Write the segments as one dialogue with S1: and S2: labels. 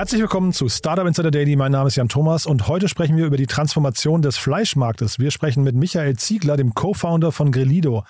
S1: Herzlich willkommen zu Startup Insider Daily. Mein Name ist Jan Thomas und heute sprechen wir über die Transformation des Fleischmarktes. Wir sprechen mit Michael Ziegler, dem Co-Founder von Grillido.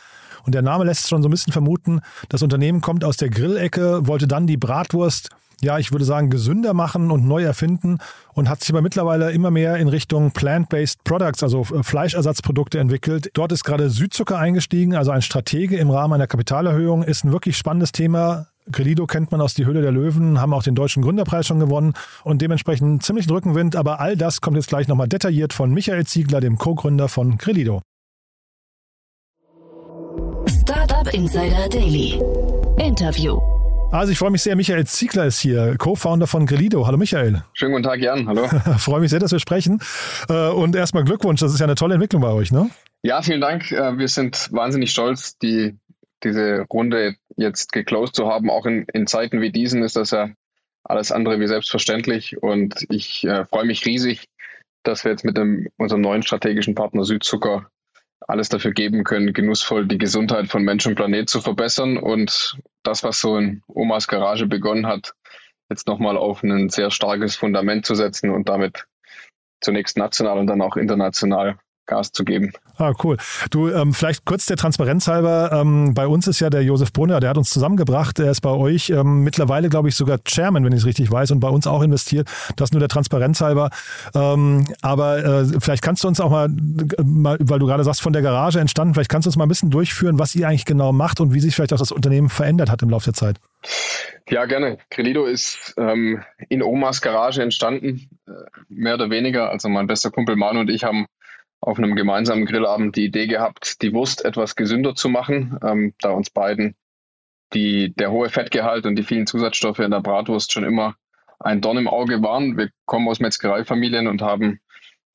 S1: Und der Name lässt schon so ein bisschen vermuten, das Unternehmen kommt aus der Grillecke, wollte dann die Bratwurst, ja, ich würde sagen, gesünder machen und neu erfinden und hat sich aber mittlerweile immer mehr in Richtung Plant-Based Products, also äh, Fleischersatzprodukte entwickelt. Dort ist gerade Südzucker eingestiegen, also ein Stratege im Rahmen einer Kapitalerhöhung, ist ein wirklich spannendes Thema Grelido kennt man aus Die Höhle der Löwen, haben auch den Deutschen Gründerpreis schon gewonnen und dementsprechend ziemlich Rückenwind. Aber all das kommt jetzt gleich nochmal detailliert von Michael Ziegler, dem Co-Gründer von Grelido.
S2: Startup Insider Daily. Interview.
S1: Also ich freue mich sehr, Michael Ziegler ist hier, Co-Founder von Grelido. Hallo Michael.
S3: Schönen guten Tag, Jan. Hallo.
S1: freue mich sehr, dass wir sprechen. Äh, und erstmal Glückwunsch, das ist ja eine tolle Entwicklung bei euch, ne?
S3: Ja, vielen Dank. Äh, wir sind wahnsinnig stolz, die diese Runde jetzt geclosed zu haben, auch in, in Zeiten wie diesen, ist das ja alles andere wie selbstverständlich. Und ich äh, freue mich riesig, dass wir jetzt mit dem, unserem neuen strategischen Partner Südzucker alles dafür geben können, genussvoll die Gesundheit von Mensch und Planet zu verbessern und das, was so in Omas Garage begonnen hat, jetzt nochmal auf ein sehr starkes Fundament zu setzen und damit zunächst national und dann auch international Gas zu geben.
S1: Ah, cool. Du, ähm, vielleicht kurz der Transparenz halber. Ähm, bei uns ist ja der Josef Brunner, der hat uns zusammengebracht. Er ist bei euch ähm, mittlerweile, glaube ich, sogar Chairman, wenn ich es richtig weiß, und bei uns auch investiert. Das nur der Transparenz halber. Ähm, aber äh, vielleicht kannst du uns auch mal, mal, weil du gerade sagst, von der Garage entstanden, vielleicht kannst du uns mal ein bisschen durchführen, was ihr eigentlich genau macht und wie sich vielleicht auch das Unternehmen verändert hat im Laufe der Zeit.
S3: Ja, gerne. Credido ist ähm, in Omas Garage entstanden, äh, mehr oder weniger. Also mein bester Kumpel Manu und ich haben auf einem gemeinsamen Grillabend die Idee gehabt, die Wurst etwas gesünder zu machen, ähm, da uns beiden die, der hohe Fettgehalt und die vielen Zusatzstoffe in der Bratwurst schon immer ein Dorn im Auge waren. Wir kommen aus Metzgereifamilien und haben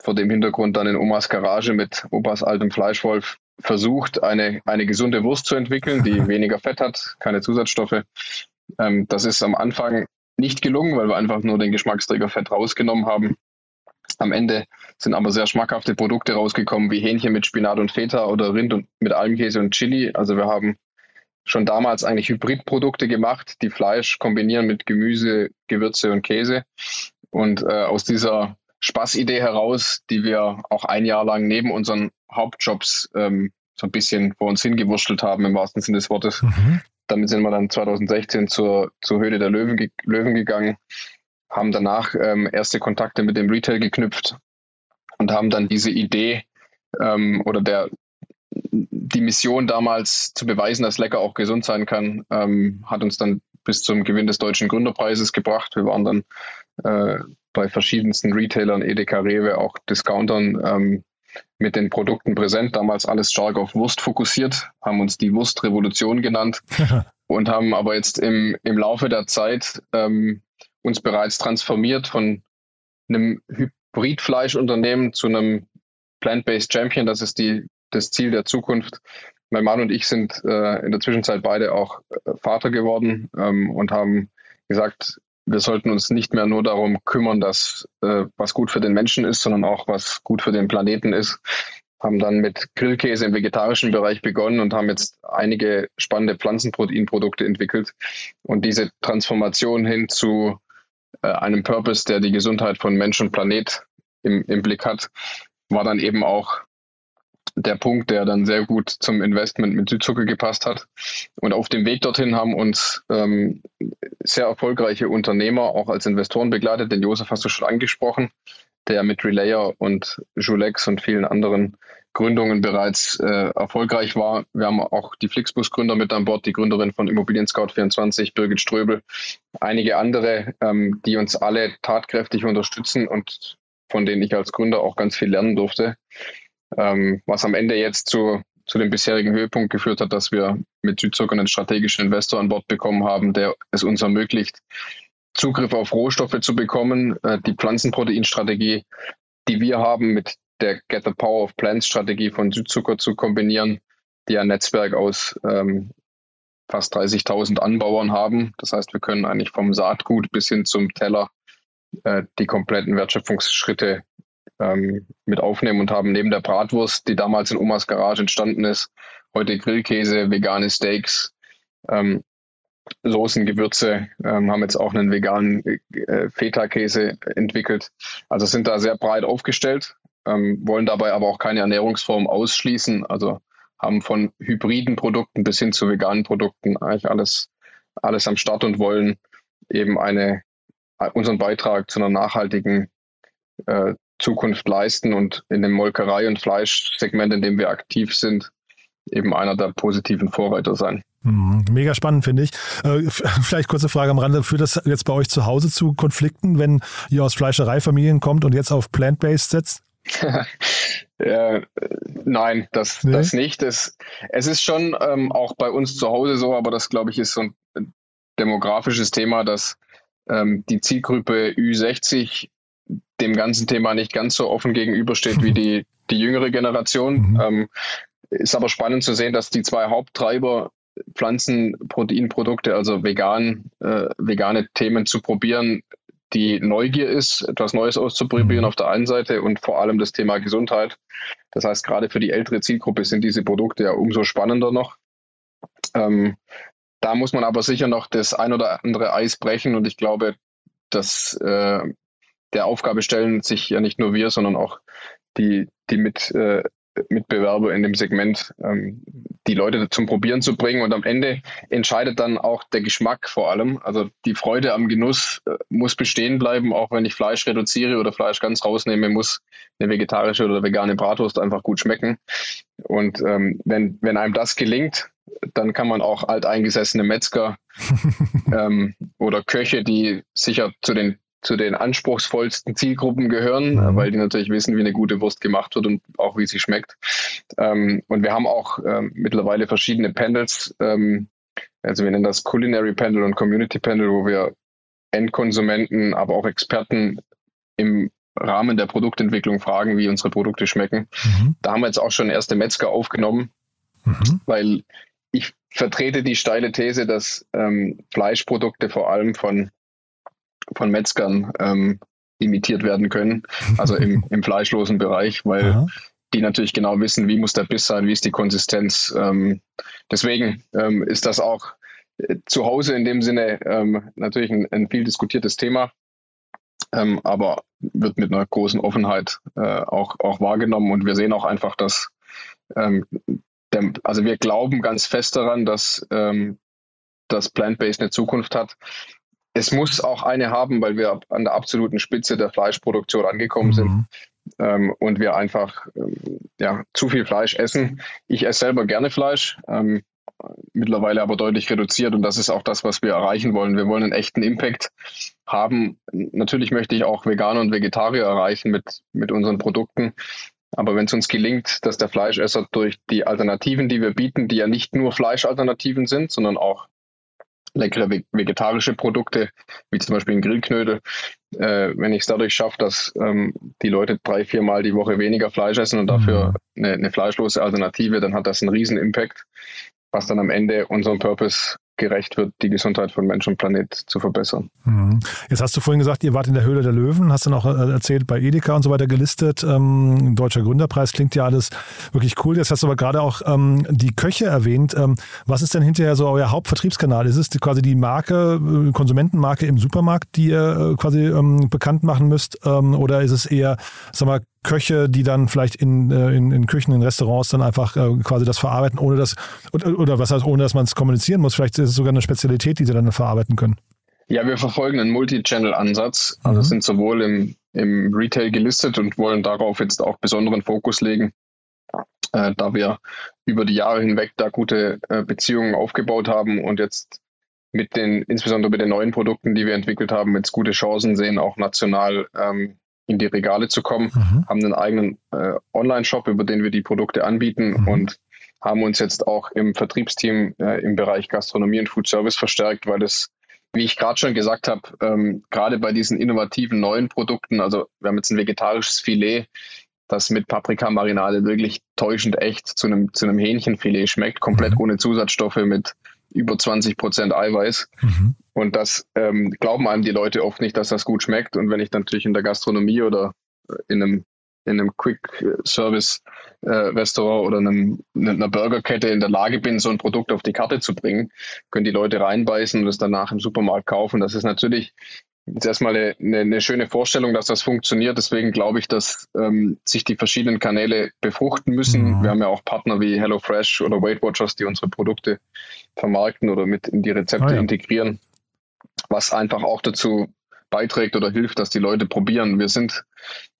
S3: vor dem Hintergrund dann in Omas Garage mit Opas altem Fleischwolf versucht, eine, eine gesunde Wurst zu entwickeln, die weniger Fett hat, keine Zusatzstoffe. Ähm, das ist am Anfang nicht gelungen, weil wir einfach nur den Geschmacksträger Fett rausgenommen haben. Am Ende sind aber sehr schmackhafte Produkte rausgekommen, wie Hähnchen mit Spinat und Feta oder Rind und mit Almkäse und Chili. Also wir haben schon damals eigentlich Hybridprodukte gemacht, die Fleisch kombinieren mit Gemüse, Gewürze und Käse. Und äh, aus dieser Spaßidee heraus, die wir auch ein Jahr lang neben unseren Hauptjobs ähm, so ein bisschen vor uns hingewurschtelt haben, im wahrsten Sinne des Wortes. Mhm. Damit sind wir dann 2016 zur, zur Höhle der Löwen, Löwen gegangen, haben danach ähm, erste Kontakte mit dem Retail geknüpft und haben dann diese Idee ähm, oder der die Mission damals zu beweisen, dass Lecker auch gesund sein kann, ähm, hat uns dann bis zum Gewinn des Deutschen Gründerpreises gebracht. Wir waren dann äh, bei verschiedensten Retailern, Edeka, Rewe, auch Discountern ähm, mit den Produkten präsent. Damals alles stark auf Wurst fokussiert, haben uns die Wurstrevolution genannt und haben aber jetzt im, im Laufe der Zeit ähm, uns bereits transformiert von einem Hybridfleischunternehmen zu einem Plant-Based Champion. Das ist die, das Ziel der Zukunft. Mein Mann und ich sind äh, in der Zwischenzeit beide auch äh, Vater geworden ähm, und haben gesagt, wir sollten uns nicht mehr nur darum kümmern, dass äh, was gut für den Menschen ist, sondern auch was gut für den Planeten ist. Haben dann mit Grillkäse im vegetarischen Bereich begonnen und haben jetzt einige spannende Pflanzenproteinprodukte entwickelt. Und diese Transformation hin zu äh, einem Purpose, der die Gesundheit von Mensch und Planet im, im Blick hat, war dann eben auch der Punkt, der dann sehr gut zum Investment mit Südzucker gepasst hat. Und auf dem Weg dorthin haben uns ähm, sehr erfolgreiche Unternehmer auch als Investoren begleitet. Den Josef hast du schon angesprochen, der mit Relayer und Julex und vielen anderen Gründungen bereits äh, erfolgreich war. Wir haben auch die Flixbus-Gründer mit an Bord, die Gründerin von Immobilien Scout 24, Birgit Ströbel, einige andere, ähm, die uns alle tatkräftig unterstützen und von denen ich als Gründer auch ganz viel lernen durfte. Ähm, was am Ende jetzt zu, zu dem bisherigen Höhepunkt geführt hat, dass wir mit Südzucker einen strategischen Investor an Bord bekommen haben, der es uns ermöglicht, Zugriff auf Rohstoffe zu bekommen, äh, die Pflanzenproteinstrategie, die wir haben, mit der Get the Power of Plants Strategie von Südzucker zu kombinieren, die ein Netzwerk aus ähm, fast 30.000 Anbauern haben. Das heißt, wir können eigentlich vom Saatgut bis hin zum Teller äh, die kompletten Wertschöpfungsschritte ähm, mit aufnehmen und haben neben der Bratwurst, die damals in Omas Garage entstanden ist, heute Grillkäse, vegane Steaks, ähm, Soßen, Gewürze, ähm, haben jetzt auch einen veganen äh, Feta-Käse entwickelt. Also sind da sehr breit aufgestellt, ähm, wollen dabei aber auch keine Ernährungsform ausschließen. Also haben von hybriden Produkten bis hin zu veganen Produkten eigentlich alles, alles am Start und wollen eben eine, unseren Beitrag zu einer nachhaltigen äh, Zukunft leisten und in dem Molkerei- und Fleischsegment, in dem wir aktiv sind, eben einer der positiven Vorreiter sein.
S1: Mhm. Mega spannend, finde ich. Äh, vielleicht kurze Frage am Rande. Führt das jetzt bei euch zu Hause zu Konflikten, wenn ihr aus Fleischereifamilien kommt und jetzt auf Plant-Based setzt?
S3: äh, nein, das, nee. das nicht. Das, es ist schon ähm, auch bei uns zu Hause so, aber das, glaube ich, ist so ein demografisches Thema, dass ähm, die Zielgruppe Ü60 dem ganzen Thema nicht ganz so offen gegenübersteht wie die, die jüngere Generation. Mhm. Ähm, ist aber spannend zu sehen, dass die zwei Haupttreiber Pflanzenproteinprodukte, also vegan, äh, vegane Themen zu probieren, die Neugier ist, etwas Neues auszuprobieren mhm. auf der einen Seite und vor allem das Thema Gesundheit. Das heißt, gerade für die ältere Zielgruppe sind diese Produkte ja umso spannender noch. Ähm, da muss man aber sicher noch das ein oder andere Eis brechen und ich glaube, dass äh, der Aufgabe stellen sich ja nicht nur wir, sondern auch die, die mit äh, Mitbewerber in dem Segment, ähm, die Leute zum Probieren zu bringen. Und am Ende entscheidet dann auch der Geschmack vor allem. Also die Freude am Genuss äh, muss bestehen bleiben, auch wenn ich Fleisch reduziere oder Fleisch ganz rausnehme, muss eine vegetarische oder vegane Bratwurst einfach gut schmecken. Und ähm, wenn, wenn einem das gelingt, dann kann man auch alteingesessene Metzger ähm, oder Köche, die sicher zu den zu den anspruchsvollsten Zielgruppen gehören, mhm. weil die natürlich wissen, wie eine gute Wurst gemacht wird und auch wie sie schmeckt. Ähm, und wir haben auch ähm, mittlerweile verschiedene Panels, ähm, also wir nennen das Culinary Panel und Community Panel, wo wir Endkonsumenten, aber auch Experten im Rahmen der Produktentwicklung fragen, wie unsere Produkte schmecken. Mhm. Da haben wir jetzt auch schon erste Metzger aufgenommen, mhm. weil ich vertrete die steile These, dass ähm, Fleischprodukte vor allem von von Metzgern ähm, imitiert werden können, also im, im fleischlosen Bereich, weil Aha. die natürlich genau wissen, wie muss der Biss sein, wie ist die Konsistenz. Ähm, deswegen ähm, ist das auch äh, zu Hause in dem Sinne ähm, natürlich ein, ein, viel diskutiertes Thema, ähm, aber wird mit einer großen Offenheit äh, auch, auch wahrgenommen und wir sehen auch einfach, dass ähm, der, also wir glauben ganz fest daran, dass ähm, das Plant-Based eine Zukunft hat es muss auch eine haben, weil wir an der absoluten Spitze der Fleischproduktion angekommen mhm. sind ähm, und wir einfach ähm, ja, zu viel Fleisch essen. Ich esse selber gerne Fleisch, ähm, mittlerweile aber deutlich reduziert und das ist auch das, was wir erreichen wollen. Wir wollen einen echten Impact haben. Natürlich möchte ich auch Veganer und Vegetarier erreichen mit, mit unseren Produkten. Aber wenn es uns gelingt, dass der Fleischesser durch die Alternativen, die wir bieten, die ja nicht nur Fleischalternativen sind, sondern auch leckere vegetarische Produkte, wie zum Beispiel ein Grillknödel. Äh, wenn ich es dadurch schaffe, dass ähm, die Leute drei, viermal die Woche weniger Fleisch essen und dafür mhm. eine, eine fleischlose Alternative, dann hat das einen riesen Impact, was dann am Ende unserem Purpose gerecht wird, die Gesundheit von Mensch und Planet zu verbessern.
S1: Mhm. Jetzt hast du vorhin gesagt, ihr wart in der Höhle der Löwen, hast dann auch äh, erzählt, bei Edeka und so weiter gelistet. Ähm, Deutscher Gründerpreis klingt ja alles wirklich cool. Jetzt hast du aber gerade auch ähm, die Köche erwähnt. Ähm, was ist denn hinterher so euer Hauptvertriebskanal? Ist es quasi die Marke, äh, Konsumentenmarke im Supermarkt, die ihr äh, quasi ähm, bekannt machen müsst? Ähm, oder ist es eher, sag mal, Köche, die dann vielleicht in, äh, in, in Küchen, in Restaurants dann einfach äh, quasi das verarbeiten, ohne das, oder, oder was heißt, ohne dass man es kommunizieren muss. Vielleicht ist es sogar eine Spezialität, die sie dann verarbeiten können.
S3: Ja, wir verfolgen einen Multi-Channel-Ansatz. Also mhm. sind sowohl im, im Retail gelistet und wollen darauf jetzt auch besonderen Fokus legen, äh, da wir über die Jahre hinweg da gute äh, Beziehungen aufgebaut haben und jetzt mit den, insbesondere mit den neuen Produkten, die wir entwickelt haben, jetzt gute Chancen sehen, auch national ähm, in die Regale zu kommen, mhm. haben einen eigenen äh, Online-Shop, über den wir die Produkte anbieten mhm. und haben uns jetzt auch im Vertriebsteam äh, im Bereich Gastronomie und Food Service verstärkt, weil es, wie ich gerade schon gesagt habe, ähm, gerade bei diesen innovativen neuen Produkten, also wir haben jetzt ein vegetarisches Filet, das mit Paprikamarinade wirklich täuschend echt zu einem, zu einem Hähnchenfilet schmeckt, komplett mhm. ohne Zusatzstoffe mit über 20 Prozent Eiweiß. Mhm. Und das ähm, glauben einem die Leute oft nicht, dass das gut schmeckt. Und wenn ich dann natürlich in der Gastronomie oder äh, in einem in einem Quick-Service-Restaurant äh, oder einem, einer Burgerkette in der Lage bin, so ein Produkt auf die Karte zu bringen, können die Leute reinbeißen und es danach im Supermarkt kaufen. Das ist natürlich jetzt erstmal eine, eine, eine schöne Vorstellung, dass das funktioniert. Deswegen glaube ich, dass ähm, sich die verschiedenen Kanäle befruchten müssen. Mhm. Wir haben ja auch Partner wie HelloFresh oder Weight Watchers, die unsere Produkte vermarkten oder mit in die Rezepte ah, ja. integrieren, was einfach auch dazu beiträgt oder hilft, dass die Leute probieren. Wir sind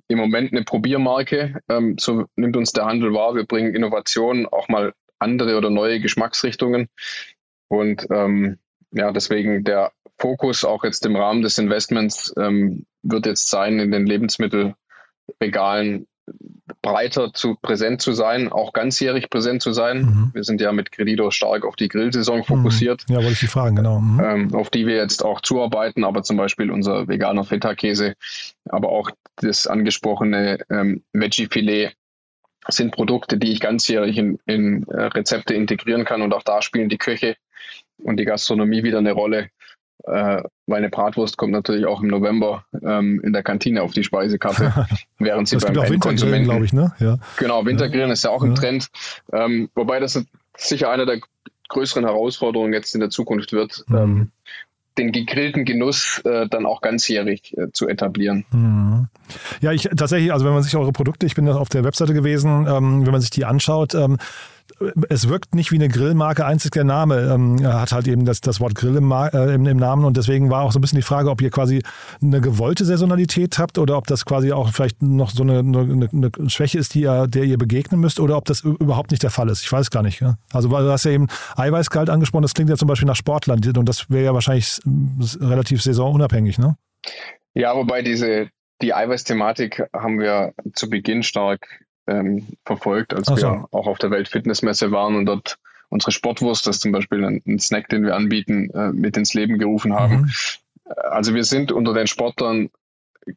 S3: im Moment eine Probiermarke. Ähm, so nimmt uns der Handel wahr. Wir bringen Innovationen, auch mal andere oder neue Geschmacksrichtungen. Und ähm, ja, deswegen der Fokus auch jetzt im Rahmen des Investments ähm, wird jetzt sein, in den Lebensmittelregalen breiter zu präsent zu sein, auch ganzjährig präsent zu sein. Mhm. Wir sind ja mit Credito stark auf die Grillsaison mhm. fokussiert.
S1: Ja, wollte ich Sie fragen, genau.
S3: Mhm. Ähm, auf die wir jetzt auch zuarbeiten, aber zum Beispiel unser veganer Feta-Käse, aber auch das angesprochene ähm, Veggie-Filet sind Produkte, die ich ganzjährig in, in äh, Rezepte integrieren kann und auch da spielen die Köche und die Gastronomie wieder eine Rolle, äh, weil eine Bratwurst kommt natürlich auch im November ähm, in der Kantine auf die Speisekarte, während sie das beim Endkonsumenten,
S1: glaube ich, ne?
S3: Ja. Genau, Wintergrillen ja. ist ja auch im ja. Trend, ähm, wobei das sicher eine der größeren Herausforderungen jetzt in der Zukunft wird, mhm. ähm, den gegrillten Genuss äh, dann auch ganzjährig äh, zu etablieren. Mhm.
S1: Ja, ich tatsächlich, also wenn man sich eure Produkte, ich bin auf der Webseite gewesen, ähm, wenn man sich die anschaut, ähm, es wirkt nicht wie eine Grillmarke, einzig der Name ähm, hat halt eben das, das Wort Grill im, äh, im, im, Namen und deswegen war auch so ein bisschen die Frage, ob ihr quasi eine gewollte Saisonalität habt oder ob das quasi auch vielleicht noch so eine, eine, eine Schwäche ist, die ihr, der ihr begegnen müsst oder ob das überhaupt nicht der Fall ist. Ich weiß gar nicht. Ja? Also du hast ja eben Eiweißgehalt angesprochen, das klingt ja zum Beispiel nach Sportland und das wäre ja wahrscheinlich relativ saisonunabhängig, ne?
S3: Ja, wobei diese die Eiweißthematik haben wir zu Beginn stark ähm, verfolgt, als so. wir auch auf der Weltfitnessmesse waren und dort unsere Sportwurst, das ist zum Beispiel ein, ein Snack, den wir anbieten, äh, mit ins Leben gerufen haben. Mhm. Also wir sind unter den Sportlern,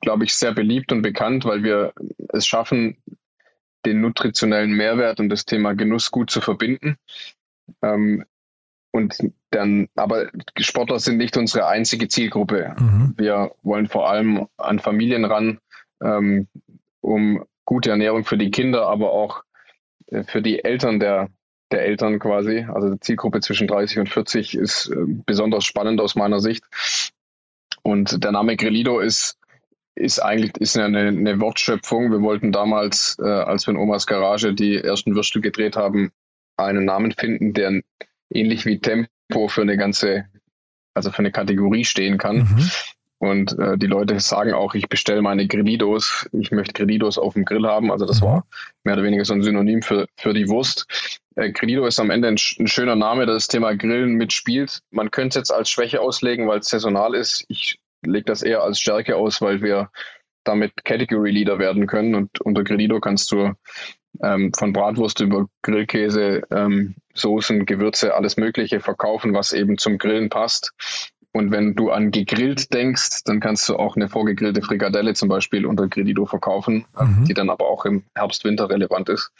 S3: glaube ich, sehr beliebt und bekannt, weil wir es schaffen, den nutritionellen Mehrwert und das Thema Genuss gut zu verbinden. Ähm, und dann, aber Sportler sind nicht unsere einzige Zielgruppe. Mhm. Wir wollen vor allem an Familien ran, ähm, um gute Ernährung für die Kinder, aber auch äh, für die Eltern der, der Eltern quasi. Also die Zielgruppe zwischen 30 und 40 ist äh, besonders spannend aus meiner Sicht. Und der Name Grelido ist, ist eigentlich ist eine, eine Wortschöpfung. Wir wollten damals, äh, als wir in Omas Garage die ersten Würstel gedreht haben, einen Namen finden, der ähnlich wie Tempo für eine ganze, also für eine Kategorie stehen kann. Mhm. Und äh, die Leute sagen auch, ich bestelle meine Grillidos, ich möchte Grillidos auf dem Grill haben. Also das mhm. war mehr oder weniger so ein Synonym für, für die Wurst. Äh, Grillido ist am Ende ein, ein, schöner Name, der das Thema Grillen mitspielt. Man könnte es jetzt als Schwäche auslegen, weil es saisonal ist. Ich lege das eher als Stärke aus, weil wir damit Category Leader werden können. Und unter Grillido kannst du ähm, von Bratwurst über Grillkäse, ähm, Soßen, Gewürze, alles Mögliche verkaufen, was eben zum Grillen passt. Und wenn du an gegrillt denkst, dann kannst du auch eine vorgegrillte Frikadelle zum Beispiel unter Gredido verkaufen, mhm. die dann aber auch im Herbst, Winter relevant ist.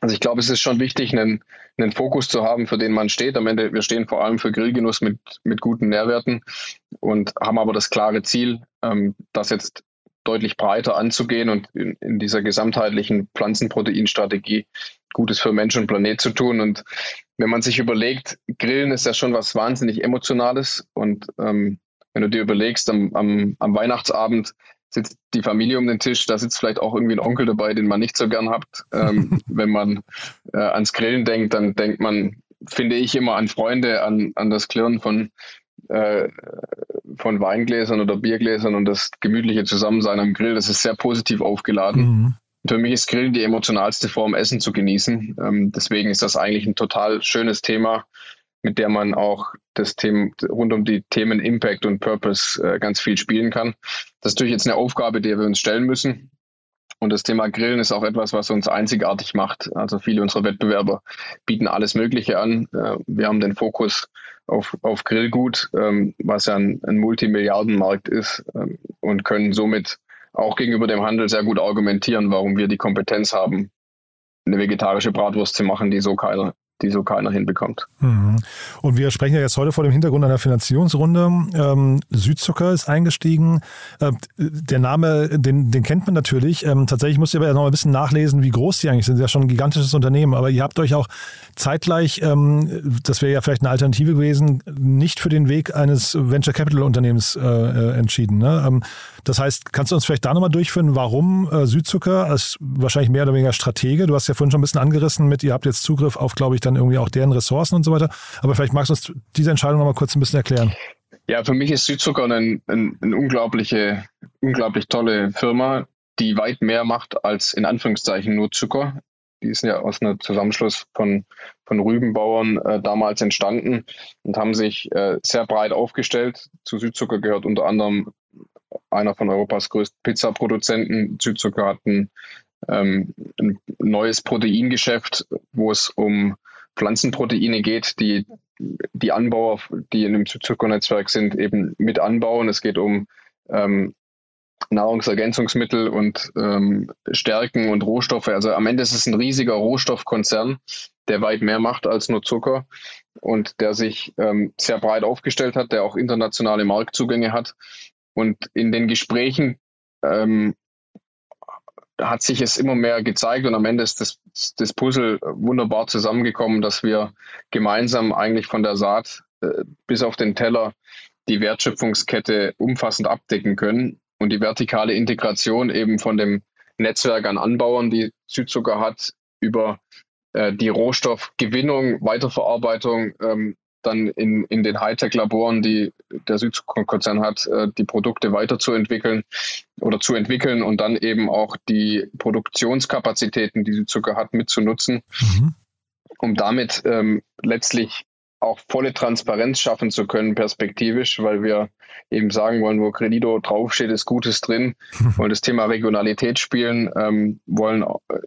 S3: Also ich glaube, es ist schon wichtig, einen, einen Fokus zu haben, für den man steht. Am Ende, wir stehen vor allem für Grillgenuss mit, mit guten Nährwerten und haben aber das klare Ziel, ähm, das jetzt deutlich breiter anzugehen und in, in dieser gesamtheitlichen Pflanzenproteinstrategie Gutes für Mensch und Planet zu tun. Und wenn man sich überlegt, Grillen ist ja schon was wahnsinnig Emotionales. Und ähm, wenn du dir überlegst, am, am, am Weihnachtsabend sitzt die Familie um den Tisch, da sitzt vielleicht auch irgendwie ein Onkel dabei, den man nicht so gern hat. Ähm, wenn man äh, ans Grillen denkt, dann denkt man, finde ich, immer an Freunde, an, an das Klirren von, äh, von Weingläsern oder Biergläsern und das gemütliche Zusammensein am Grill. Das ist sehr positiv aufgeladen. Mhm. Für mich ist Grillen die emotionalste Form, Essen zu genießen. Ähm, deswegen ist das eigentlich ein total schönes Thema, mit der man auch das Thema rund um die Themen Impact und Purpose äh, ganz viel spielen kann. Das ist natürlich jetzt eine Aufgabe, der wir uns stellen müssen. Und das Thema Grillen ist auch etwas, was uns einzigartig macht. Also viele unserer Wettbewerber bieten alles Mögliche an. Äh, wir haben den Fokus auf, auf Grillgut, ähm, was ja ein, ein Multimilliardenmarkt ist ähm, und können somit auch gegenüber dem Handel sehr gut argumentieren, warum wir die Kompetenz haben, eine vegetarische Bratwurst zu machen, die so keiner die so keiner hinbekommt.
S1: Mhm. Und wir sprechen ja jetzt heute vor dem Hintergrund einer Finanzierungsrunde. Ähm, Südzucker ist eingestiegen. Äh, der Name, den, den kennt man natürlich. Ähm, tatsächlich musst ihr aber noch ein bisschen nachlesen, wie groß die eigentlich sind. Das ist ja schon ein gigantisches Unternehmen. Aber ihr habt euch auch zeitgleich, ähm, das wäre ja vielleicht eine Alternative gewesen, nicht für den Weg eines Venture Capital Unternehmens äh, äh entschieden. Ne? Ähm, das heißt, kannst du uns vielleicht da nochmal durchführen, warum äh, Südzucker als wahrscheinlich mehr oder weniger Stratege? Du hast ja vorhin schon ein bisschen angerissen mit, ihr habt jetzt Zugriff auf, glaube ich, dann irgendwie auch deren Ressourcen und so weiter. Aber vielleicht magst du uns diese Entscheidung noch mal kurz ein bisschen erklären.
S3: Ja, für mich ist Südzucker eine, eine, eine unglaubliche, unglaublich tolle Firma, die weit mehr macht als in Anführungszeichen nur Zucker. Die ist ja aus einem Zusammenschluss von, von Rübenbauern äh, damals entstanden und haben sich äh, sehr breit aufgestellt. Zu Südzucker gehört unter anderem einer von Europas größten Pizzaproduzenten. Südzucker hat ein, ähm, ein neues Proteingeschäft, wo es um Pflanzenproteine geht, die die Anbauer, die in dem Zuckernetzwerk sind, eben mit anbauen. Es geht um ähm, Nahrungsergänzungsmittel und ähm, Stärken und Rohstoffe. Also am Ende ist es ein riesiger Rohstoffkonzern, der weit mehr macht als nur Zucker und der sich ähm, sehr breit aufgestellt hat, der auch internationale Marktzugänge hat. Und in den Gesprächen ähm, hat sich es immer mehr gezeigt und am Ende ist das, das Puzzle wunderbar zusammengekommen, dass wir gemeinsam eigentlich von der Saat äh, bis auf den Teller die Wertschöpfungskette umfassend abdecken können und die vertikale Integration eben von dem Netzwerk an Anbauern, die Südzucker hat, über äh, die Rohstoffgewinnung, Weiterverarbeitung ähm, dann in, in den Hightech-Laboren, die der Südzucker-Konzern hat, äh, die Produkte weiterzuentwickeln oder zu entwickeln und dann eben auch die Produktionskapazitäten, die Südzucker hat, mitzunutzen, mhm. um damit ähm, letztlich auch volle Transparenz schaffen zu können, perspektivisch, weil wir eben sagen wollen, wo Credito draufsteht, ist Gutes drin, wollen das Thema Regionalität spielen, ähm, wollen äh,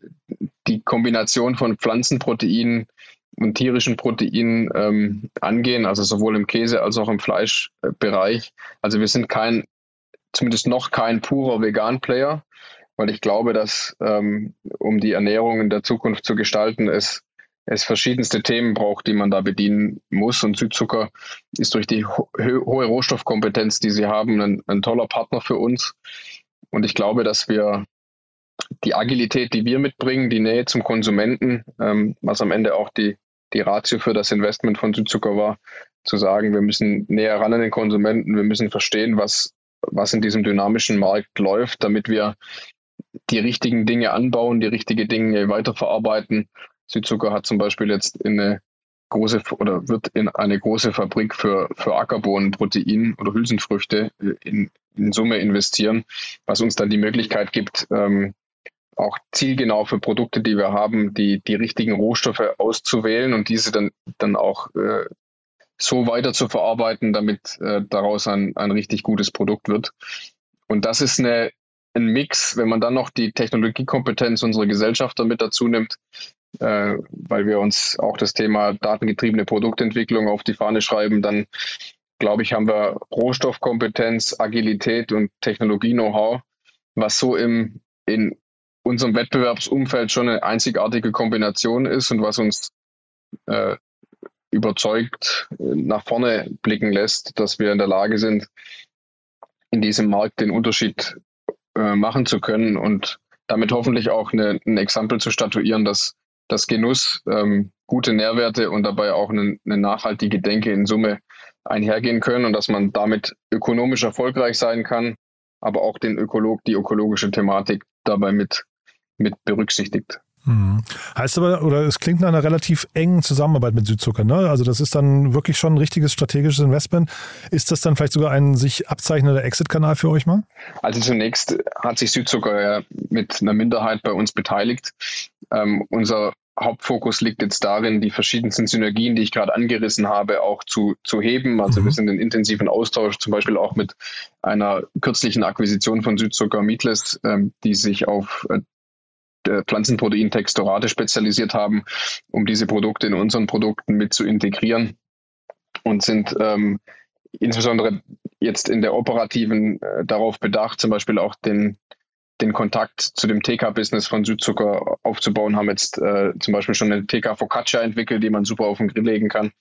S3: die Kombination von Pflanzenproteinen und tierischen Proteinen ähm, angehen, also sowohl im Käse als auch im Fleischbereich. Also wir sind kein, zumindest noch kein purer Vegan-Player, weil ich glaube, dass um die Ernährung in der Zukunft zu gestalten, es es verschiedenste Themen braucht, die man da bedienen muss. Und Südzucker ist durch die ho hohe Rohstoffkompetenz, die sie haben, ein, ein, toller Partner für uns. Und ich glaube, dass wir die Agilität, die wir mitbringen, die Nähe zum Konsumenten, ähm, was am Ende auch die, die Ratio für das Investment von Südzucker war, zu sagen, wir müssen näher ran an den Konsumenten, wir müssen verstehen, was, was in diesem dynamischen Markt läuft, damit wir die richtigen Dinge anbauen, die richtigen Dinge weiterverarbeiten. Südzucker hat zum Beispiel jetzt in eine große oder wird in eine große Fabrik für, für Ackerbohnenprotein oder Hülsenfrüchte in, in Summe investieren, was uns dann die Möglichkeit gibt, ähm, auch zielgenau für Produkte, die wir haben, die, die richtigen Rohstoffe auszuwählen und diese dann, dann auch äh, so weiter zu verarbeiten, damit äh, daraus ein, ein richtig gutes Produkt wird. Und das ist eine, ein Mix, wenn man dann noch die Technologiekompetenz unserer Gesellschaft damit dazu nimmt, äh, weil wir uns auch das Thema datengetriebene Produktentwicklung auf die Fahne schreiben, dann glaube ich, haben wir Rohstoffkompetenz, Agilität und Technologie-Know-how, was so im, in unserem Wettbewerbsumfeld schon eine einzigartige Kombination ist und was uns äh, überzeugt nach vorne blicken lässt, dass wir in der Lage sind, in diesem Markt den Unterschied äh, machen zu können und damit hoffentlich auch eine, ein Exempel zu statuieren, dass dass Genuss, ähm, gute Nährwerte und dabei auch eine, eine nachhaltige Denke in Summe einhergehen können und dass man damit ökonomisch erfolgreich sein kann, aber auch den Ökolog, die ökologische Thematik dabei mit, mit berücksichtigt.
S1: Hm. Heißt aber, oder es klingt nach einer relativ engen Zusammenarbeit mit Südzucker, ne? Also das ist dann wirklich schon ein richtiges strategisches Investment. Ist das dann vielleicht sogar ein sich abzeichnender Exit-Kanal für euch mal?
S3: Also zunächst hat sich Südzucker ja mit einer Minderheit bei uns beteiligt. Ähm, unser Hauptfokus liegt jetzt darin, die verschiedensten Synergien, die ich gerade angerissen habe, auch zu, zu heben. Also mhm. wir sind in intensiven Austausch, zum Beispiel auch mit einer kürzlichen Akquisition von Südzucker Meatless, ähm, die sich auf äh, Pflanzenproteintexturate spezialisiert haben, um diese Produkte in unseren Produkten mit zu integrieren und sind ähm, insbesondere jetzt in der operativen äh, darauf bedacht, zum Beispiel auch den den Kontakt zu dem TK-Business von Südzucker aufzubauen, haben jetzt äh, zum Beispiel schon eine TK Focaccia entwickelt, die man super auf den Grill legen kann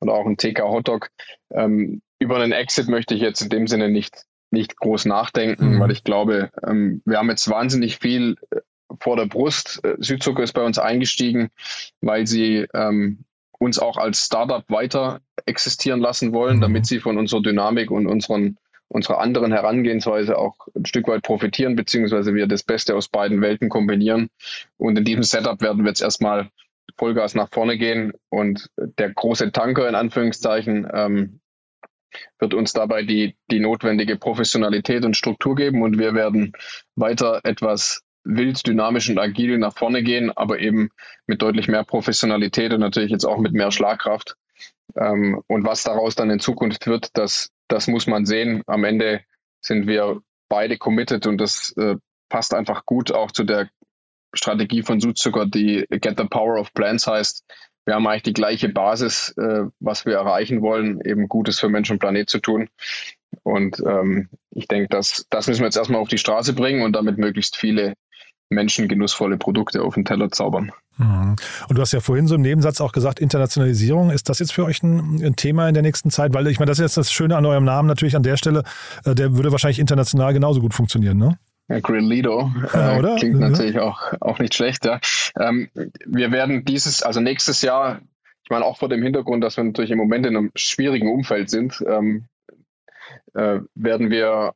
S3: oder auch ein TK Hotdog. Ähm, über einen Exit möchte ich jetzt in dem Sinne nicht, nicht groß nachdenken, mhm. weil ich glaube, ähm, wir haben jetzt wahnsinnig viel äh, vor der Brust. Äh, Südzucker ist bei uns eingestiegen, weil sie ähm, uns auch als Startup weiter existieren lassen wollen, mhm. damit sie von unserer Dynamik und unseren, unserer anderen Herangehensweise auch ein Stück weit profitieren, beziehungsweise wir das Beste aus beiden Welten kombinieren. Und in diesem Setup werden wir jetzt erstmal Vollgas nach vorne gehen und der große Tanker in Anführungszeichen ähm, wird uns dabei die, die notwendige Professionalität und Struktur geben und wir werden weiter etwas wild, dynamisch und agil nach vorne gehen, aber eben mit deutlich mehr Professionalität und natürlich jetzt auch mit mehr Schlagkraft. Ähm, und was daraus dann in Zukunft wird, das, das muss man sehen. Am Ende sind wir beide committed und das äh, passt einfach gut auch zu der Strategie von Südzucker, die Get the Power of Plants heißt. Wir haben eigentlich die gleiche Basis, äh, was wir erreichen wollen, eben Gutes für Mensch und Planet zu tun. Und ähm, ich denke, das, das müssen wir jetzt erstmal auf die Straße bringen und damit möglichst viele Menschen genussvolle Produkte auf den Teller zaubern.
S1: Mhm. Und du hast ja vorhin so im Nebensatz auch gesagt, Internationalisierung. Ist das jetzt für euch ein, ein, Thema in der nächsten Zeit? Weil ich meine, das ist jetzt das Schöne an eurem Namen natürlich an der Stelle. Äh, der würde wahrscheinlich international genauso gut funktionieren, ne?
S3: Ja, Grillito äh, ja, klingt ja. natürlich auch, auch nicht schlecht. Ja. Ähm, wir werden dieses, also nächstes Jahr, ich meine auch vor dem Hintergrund, dass wir natürlich im Moment in einem schwierigen Umfeld sind, ähm, äh, werden wir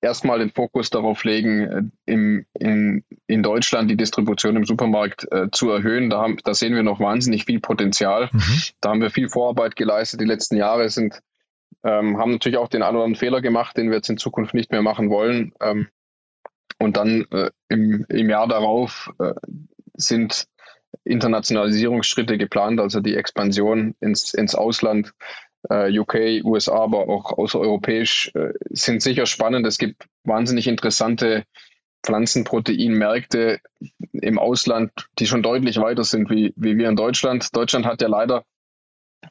S3: erstmal den Fokus darauf legen, äh, im, in, in Deutschland die Distribution im Supermarkt äh, zu erhöhen. Da, haben, da sehen wir noch wahnsinnig viel Potenzial. Mhm. Da haben wir viel Vorarbeit geleistet. Die letzten Jahre sind, ähm, haben natürlich auch den einen oder anderen Fehler gemacht, den wir jetzt in Zukunft nicht mehr machen wollen. Ähm, und dann äh, im, im Jahr darauf äh, sind Internationalisierungsschritte geplant, also die Expansion ins, ins Ausland UK, USA, aber auch außereuropäisch äh, sind sicher spannend. Es gibt wahnsinnig interessante Pflanzenproteinmärkte im Ausland, die schon deutlich weiter sind wie, wie wir in Deutschland. Deutschland hat ja leider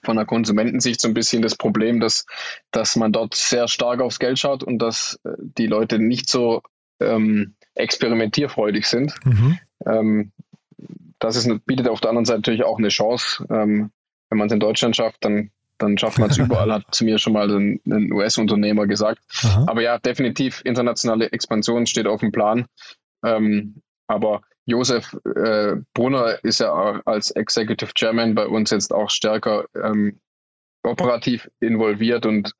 S3: von der Konsumentensicht so ein bisschen das Problem, dass, dass man dort sehr stark aufs Geld schaut und dass äh, die Leute nicht so ähm, experimentierfreudig sind. Mhm. Ähm, das ist, bietet auf der anderen Seite natürlich auch eine Chance. Ähm, wenn man es in Deutschland schafft, dann dann schafft man es überall, hat zu mir schon mal ein, ein US-Unternehmer gesagt. Aha. Aber ja, definitiv internationale Expansion steht auf dem Plan. Ähm, aber Josef äh, Brunner ist ja als Executive Chairman bei uns jetzt auch stärker ähm, operativ involviert und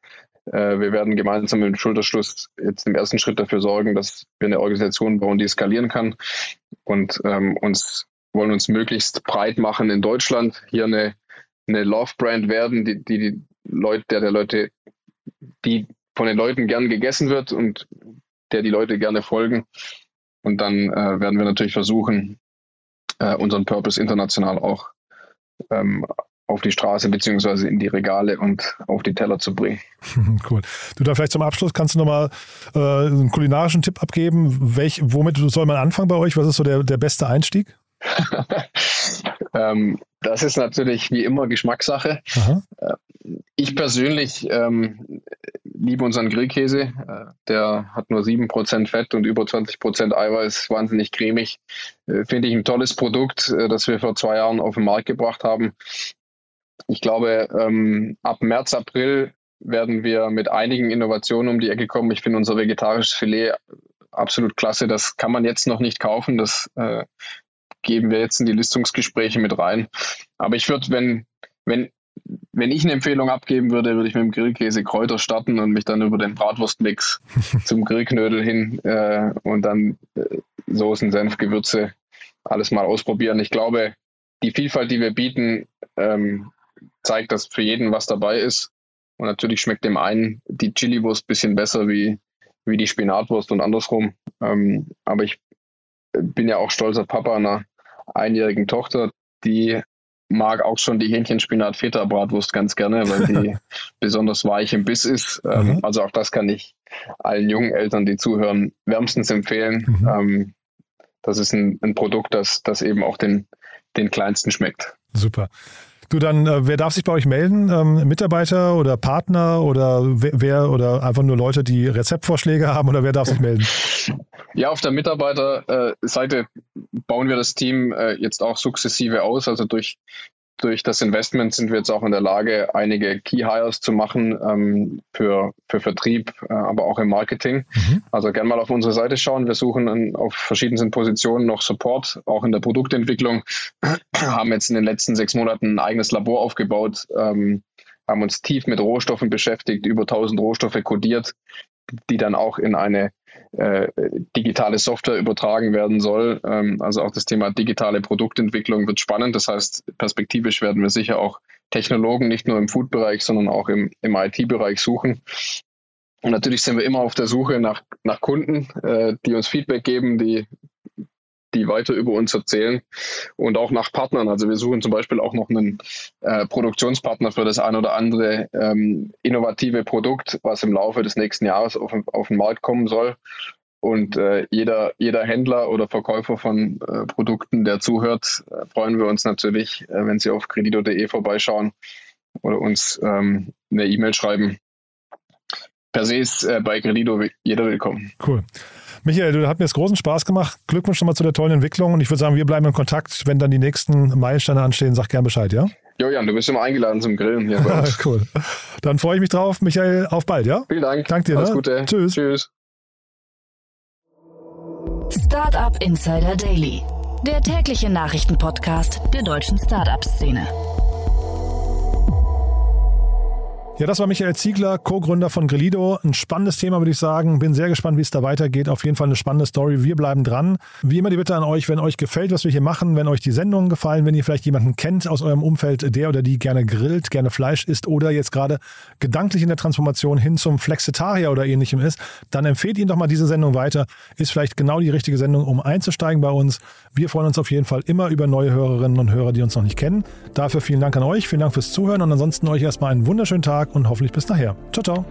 S3: äh, wir werden gemeinsam mit dem Schulterschluss jetzt im ersten Schritt dafür sorgen, dass wir eine Organisation bauen, die skalieren kann und ähm, uns wollen uns möglichst breit machen in Deutschland, hier eine eine Love-Brand werden, die, die, die Leute, der der Leute, die von den Leuten gern gegessen wird und der die Leute gerne folgen. Und dann äh, werden wir natürlich versuchen, äh, unseren Purpose international auch ähm, auf die Straße beziehungsweise in die Regale und auf die Teller zu bringen.
S1: Cool. Du da vielleicht zum Abschluss kannst du nochmal äh, einen kulinarischen Tipp abgeben. Welch, womit soll man anfangen bei euch? Was ist so der, der beste Einstieg?
S3: ähm, das ist natürlich wie immer Geschmackssache. Aha. Äh, ich persönlich ähm, liebe unseren Grillkäse. Äh, der hat nur 7% Fett und über 20% Eiweiß, wahnsinnig cremig. Äh, Finde ich ein tolles Produkt, äh, das wir vor zwei Jahren auf den Markt gebracht haben. Ich glaube, ähm, ab März, April werden wir mit einigen Innovationen um die Ecke kommen. Ich finde unser vegetarisches Filet absolut klasse. Das kann man jetzt noch nicht kaufen. Das äh, geben wir jetzt in die Listungsgespräche mit rein. Aber ich würde, wenn, wenn, wenn ich eine Empfehlung abgeben würde, würde ich mit dem Grillkäse Kräuter starten und mich dann über den Bratwurstmix zum Grillknödel hin äh, und dann äh, Soßen, Senf, Gewürze, alles mal ausprobieren. Ich glaube, die Vielfalt, die wir bieten, ähm, zeigt, dass für jeden was dabei ist. Und natürlich schmeckt dem einen die Chiliwurst ein bisschen besser wie, wie die Spinatwurst und andersrum. Ähm, aber ich bin ja auch stolzer Papa einer einjährigen Tochter, die mag auch schon die Hähnchenspinat-Feta-Bratwurst ganz gerne, weil die besonders weich im Biss ist. Ähm, mhm. Also auch das kann ich allen jungen Eltern, die zuhören, wärmstens empfehlen. Mhm. Ähm, das ist ein, ein, Produkt, das, das eben auch den, den Kleinsten schmeckt.
S1: Super. Du dann, äh, wer darf sich bei euch melden? Ähm, Mitarbeiter oder Partner oder wer, wer, oder einfach nur Leute, die Rezeptvorschläge haben oder wer darf sich melden?
S3: Ja, auf der Mitarbeiterseite bauen wir das Team äh, jetzt auch sukzessive aus. Also durch durch das Investment sind wir jetzt auch in der Lage, einige Key Hires zu machen ähm, für, für Vertrieb, äh, aber auch im Marketing. Mhm. Also gerne mal auf unsere Seite schauen. Wir suchen auf verschiedensten Positionen noch Support, auch in der Produktentwicklung. haben jetzt in den letzten sechs Monaten ein eigenes Labor aufgebaut, ähm, haben uns tief mit Rohstoffen beschäftigt, über 1000 Rohstoffe kodiert, die dann auch in eine äh, digitale Software übertragen werden soll. Ähm, also auch das Thema digitale Produktentwicklung wird spannend. Das heißt, perspektivisch werden wir sicher auch Technologen nicht nur im Food-Bereich, sondern auch im, im IT-Bereich suchen. Und natürlich sind wir immer auf der Suche nach, nach Kunden, äh, die uns Feedback geben, die die weiter über uns erzählen und auch nach Partnern. Also wir suchen zum Beispiel auch noch einen äh, Produktionspartner für das ein oder andere ähm, innovative Produkt, was im Laufe des nächsten Jahres auf, auf den Markt kommen soll. Und äh, jeder, jeder Händler oder Verkäufer von äh, Produkten, der zuhört, äh, freuen wir uns natürlich, äh, wenn Sie auf kredito.de vorbeischauen oder uns ähm, eine E-Mail schreiben. Per se ist äh, bei Credito jeder willkommen.
S1: Cool. Michael, du hat mir jetzt großen Spaß gemacht. Glückwunsch schon mal zu der tollen Entwicklung und ich würde sagen, wir bleiben in Kontakt. Wenn dann die nächsten Meilensteine anstehen, sag gern Bescheid, ja?
S3: Jo, Jan, du bist immer eingeladen zum Grillen hier
S1: bei uns. cool. Dann freue ich mich drauf. Michael, auf bald, ja?
S3: Vielen Dank.
S1: Danke dir.
S3: Alles ne? Gute.
S1: Tschüss.
S3: Tschüss.
S2: Startup Insider Daily, der tägliche Nachrichtenpodcast der deutschen Startup-Szene.
S1: Ja, das war Michael Ziegler, Co-Gründer von Grillido. Ein spannendes Thema, würde ich sagen. Bin sehr gespannt, wie es da weitergeht. Auf jeden Fall eine spannende Story. Wir bleiben dran. Wie immer die Bitte an euch, wenn euch gefällt, was wir hier machen, wenn euch die Sendungen gefallen, wenn ihr vielleicht jemanden kennt aus eurem Umfeld, der oder die gerne grillt, gerne Fleisch isst oder jetzt gerade gedanklich in der Transformation hin zum Flexitarier oder ähnlichem ist, dann empfehlt ihn doch mal diese Sendung weiter. Ist vielleicht genau die richtige Sendung, um einzusteigen bei uns. Wir freuen uns auf jeden Fall immer über neue Hörerinnen und Hörer, die uns noch nicht kennen. Dafür vielen Dank an euch, vielen Dank fürs Zuhören und ansonsten euch erstmal einen wunderschönen Tag und hoffentlich bis nachher. Ciao, ciao.